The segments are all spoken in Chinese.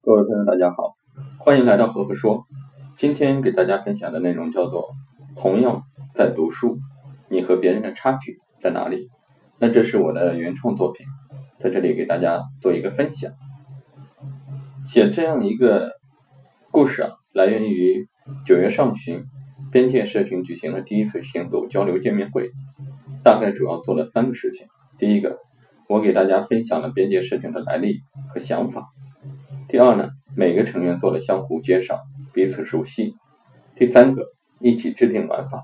各位朋友，大家好，欢迎来到和和说。今天给大家分享的内容叫做“同样在读书，你和别人的差距在哪里？”那这是我的原创作品，在这里给大家做一个分享。写这样一个故事啊，来源于九月上旬，边界社群举行了第一次行走交流见面会，大概主要做了三个事情。第一个，我给大家分享了边界社群的来历和想法。第二呢，每个成员做了相互介绍，彼此熟悉。第三个，一起制定玩法。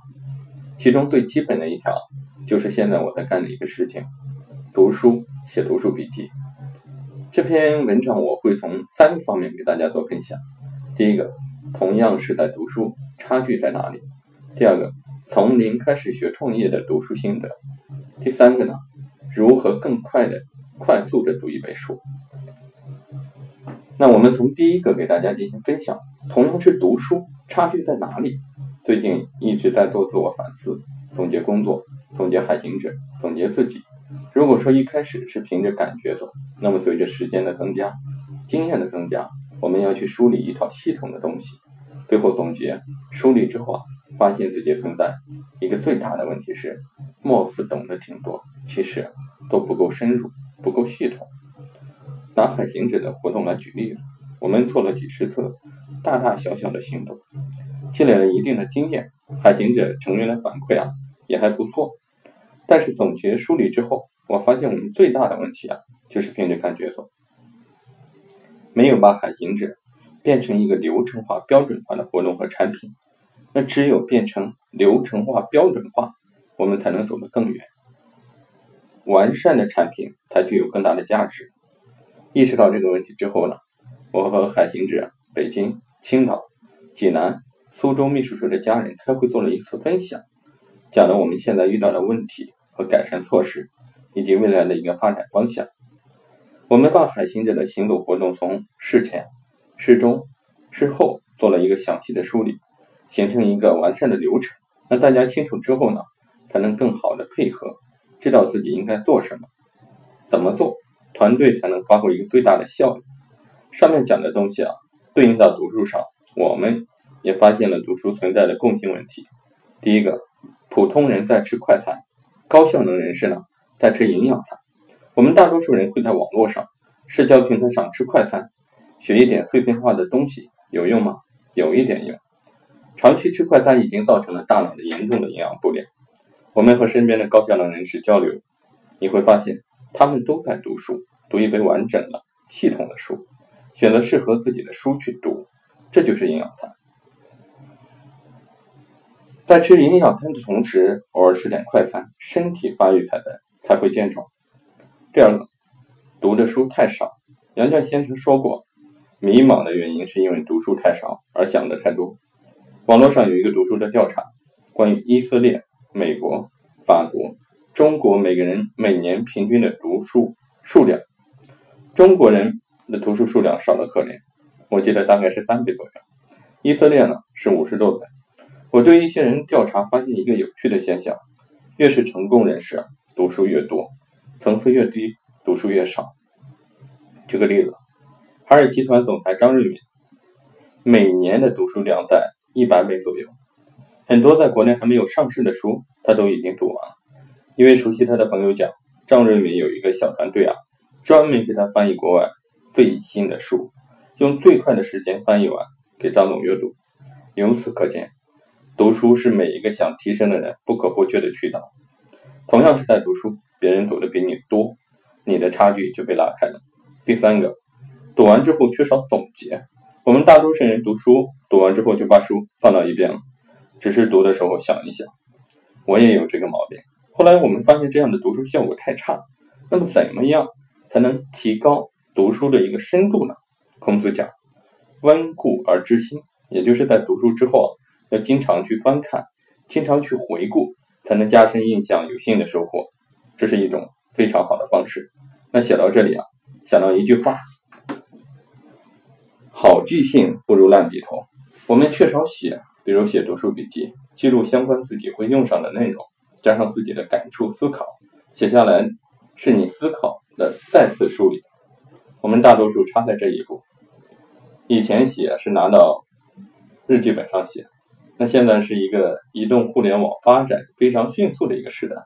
其中最基本的一条，就是现在我在干的一个事情：读书，写读书笔记。这篇文章我会从三个方面给大家做分享。第一个，同样是在读书，差距在哪里？第二个，从零开始学创业的读书心得。第三个呢，如何更快的、快速的读一本书？那我们从第一个给大家进行分享，同样是读书，差距在哪里？最近一直在做自我反思，总结工作，总结海行者，总结自己。如果说一开始是凭着感觉走，那么随着时间的增加，经验的增加，我们要去梳理一套系统的东西。最后总结梳理之后啊，发现自己存在一个最大的问题是，貌似懂得挺多，其实都不够深入，不够系统。拿海行者的活动来举例，我们做了几十次大大小小的行动，积累了一定的经验。海行者成员的反馈啊也还不错，但是总结梳理之后，我发现我们最大的问题啊就是凭着感觉走，没有把海行者变成一个流程化、标准化的活动和产品。那只有变成流程化、标准化，我们才能走得更远。完善的产品才具有更大的价值。意识到这个问题之后呢，我和海行者、北京、青岛、济南、苏州秘书处的家人开会做了一次分享，讲了我们现在遇到的问题和改善措施，以及未来的一个发展方向。我们把海行者的行走活动从事前、事中、事后做了一个详细的梳理，形成一个完善的流程。那大家清楚之后呢，才能更好的配合，知道自己应该做什么，怎么做。团队才能发挥一个最大的效益。上面讲的东西啊，对应到读书上，我们也发现了读书存在的共性问题。第一个，普通人在吃快餐，高效能人士呢在吃营养餐。我们大多数人会在网络上、社交平台上吃快餐，学一点碎片化的东西有用吗？有一点用。长期吃快餐已经造成了大脑的严重的营养不良。我们和身边的高效能人士交流，你会发现。他们都在读书，读一本完整的、系统的书，选择适合自己的书去读，这就是营养餐。在吃营养餐的同时，偶尔吃点快餐，身体发育才能才会健壮。第二个，读的书太少。杨绛先生说过，迷茫的原因是因为读书太少而想的太多。网络上有一个读书的调查，关于以色列、美国、法国。中国每个人每年平均的读书数量，中国人的读书数量少得可怜，我记得大概是三倍左右。以色列呢是五十多本。我对一些人调查发现一个有趣的现象：越是成功人士，读书越多，层次越低，读书越少。举个例子，海尔集团总裁张瑞敏每年的读书量在一百本左右，很多在国内还没有上市的书，他都已经读完了。一位熟悉他的朋友讲，张瑞敏有一个小团队啊，专门给他翻译国外最新的书，用最快的时间翻译完给张总阅读。由此可见，读书是每一个想提升的人不可或缺的渠道。同样是在读书，别人读的比你多，你的差距就被拉开了。第三个，读完之后缺少总结。我们大多数人读书读完之后就把书放到一边了，只是读的时候想一想。我也有这个毛病。后来我们发现这样的读书效果太差，那么怎么样才能提高读书的一个深度呢？孔子讲“温故而知新”，也就是在读书之后要经常去翻看，经常去回顾，才能加深印象，有新的收获。这是一种非常好的方式。那写到这里啊，想到一句话：“好记性不如烂笔头。”我们缺少写，比如写读书笔记，记录相关自己会用上的内容。加上自己的感触思考，写下来是你思考的再次梳理。我们大多数差在这一步。以前写是拿到日记本上写，那现在是一个移动互联网发展非常迅速的一个时代，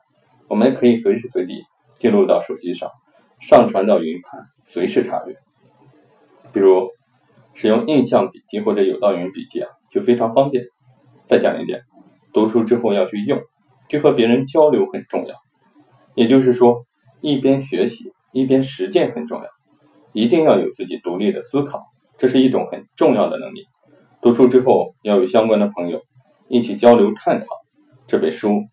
我们可以随时随地记录到手机上，上传到云盘，随时查阅。比如使用印象笔记或者有道云笔记啊，就非常方便。再讲一点，读书之后要去用，去和别人交流很重要。也就是说，一边学习一边实践很重要，一定要有自己独立的思考，这是一种很重要的能力。读书之后要有相关的朋友一起交流探讨，这本书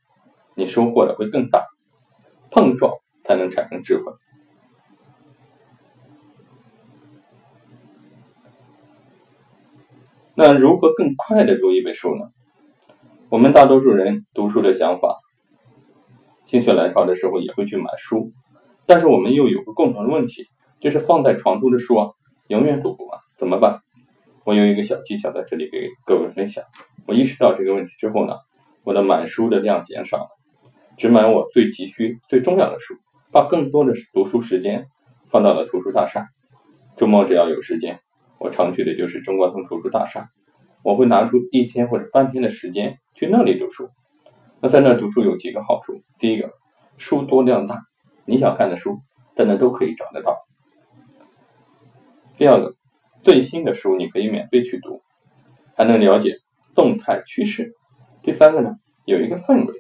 你收获的会更大。碰撞才能产生智慧。那如何更快的读一本书呢？我们大多数人读书的想法，心血来潮的时候也会去买书，但是我们又有个共同的问题，就是放在床头的书啊，永远读不完，怎么办？我有一个小技巧在这里给各位分享。我意识到这个问题之后呢，我的买书的量减少了，只买我最急需、最重要的书，把更多的读书时间放到了图书大厦。周末只要有时间。我常去的就是中关村图书大厦，我会拿出一天或者半天的时间去那里读书。那在那读书有几个好处：第一个，书多量大，你想看的书在那都可以找得到；第二个，最新的书你可以免费去读，还能了解动态趋势；第三个呢，有一个氛围，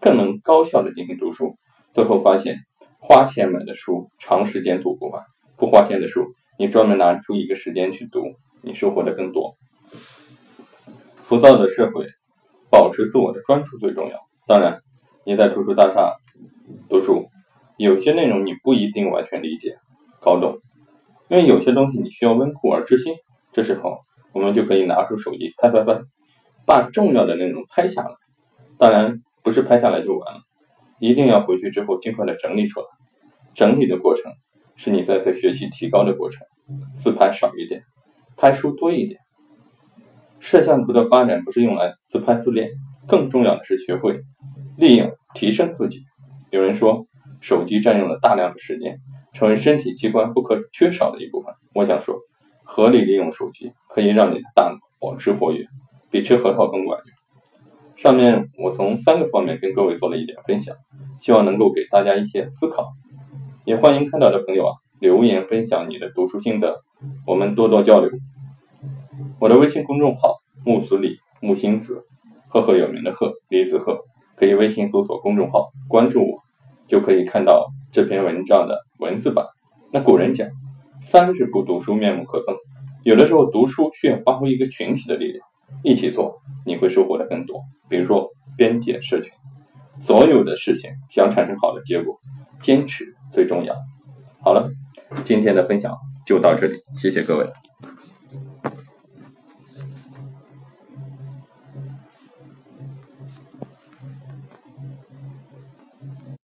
更能高效的进行读书。最后发现，花钱买的书长时间读不完，不花钱的书。你专门拿出一个时间去读，你收获的更多。浮躁的社会，保持自我的专注最重要。当然，你在图书大厦读书，有些内容你不一定完全理解、搞懂，因为有些东西你需要温故而知新。这时候，我们就可以拿出手机拍拍拍，把重要的内容拍下来。当然，不是拍下来就完了，一定要回去之后尽快的整理出来。整理的过程。是你在在学习提高的过程，自拍少一点，拍书多一点。摄像头的发展不是用来自拍自恋，更重要的是学会利用提升自己。有人说，手机占用了大量的时间，成为身体器官不可缺少的一部分。我想说，合理利用手机可以让你的大脑保持活跃，比吃核桃更管用。上面我从三个方面跟各位做了一点分享，希望能够给大家一些思考。也欢迎看到的朋友啊留言分享你的读书心得，我们多多交流。我的微信公众号木子李木星子，赫赫有名的赫李子赫，可以微信搜索公众号关注我，就可以看到这篇文章的文字版。那古人讲，三日不读书面目可憎，有的时候读书需要发挥一个群体的力量，一起做你会收获的更多。比如说编辑社群，所有的事情想产生好的结果，坚持。最重要。好了，今天的分享就到这里，谢谢各位。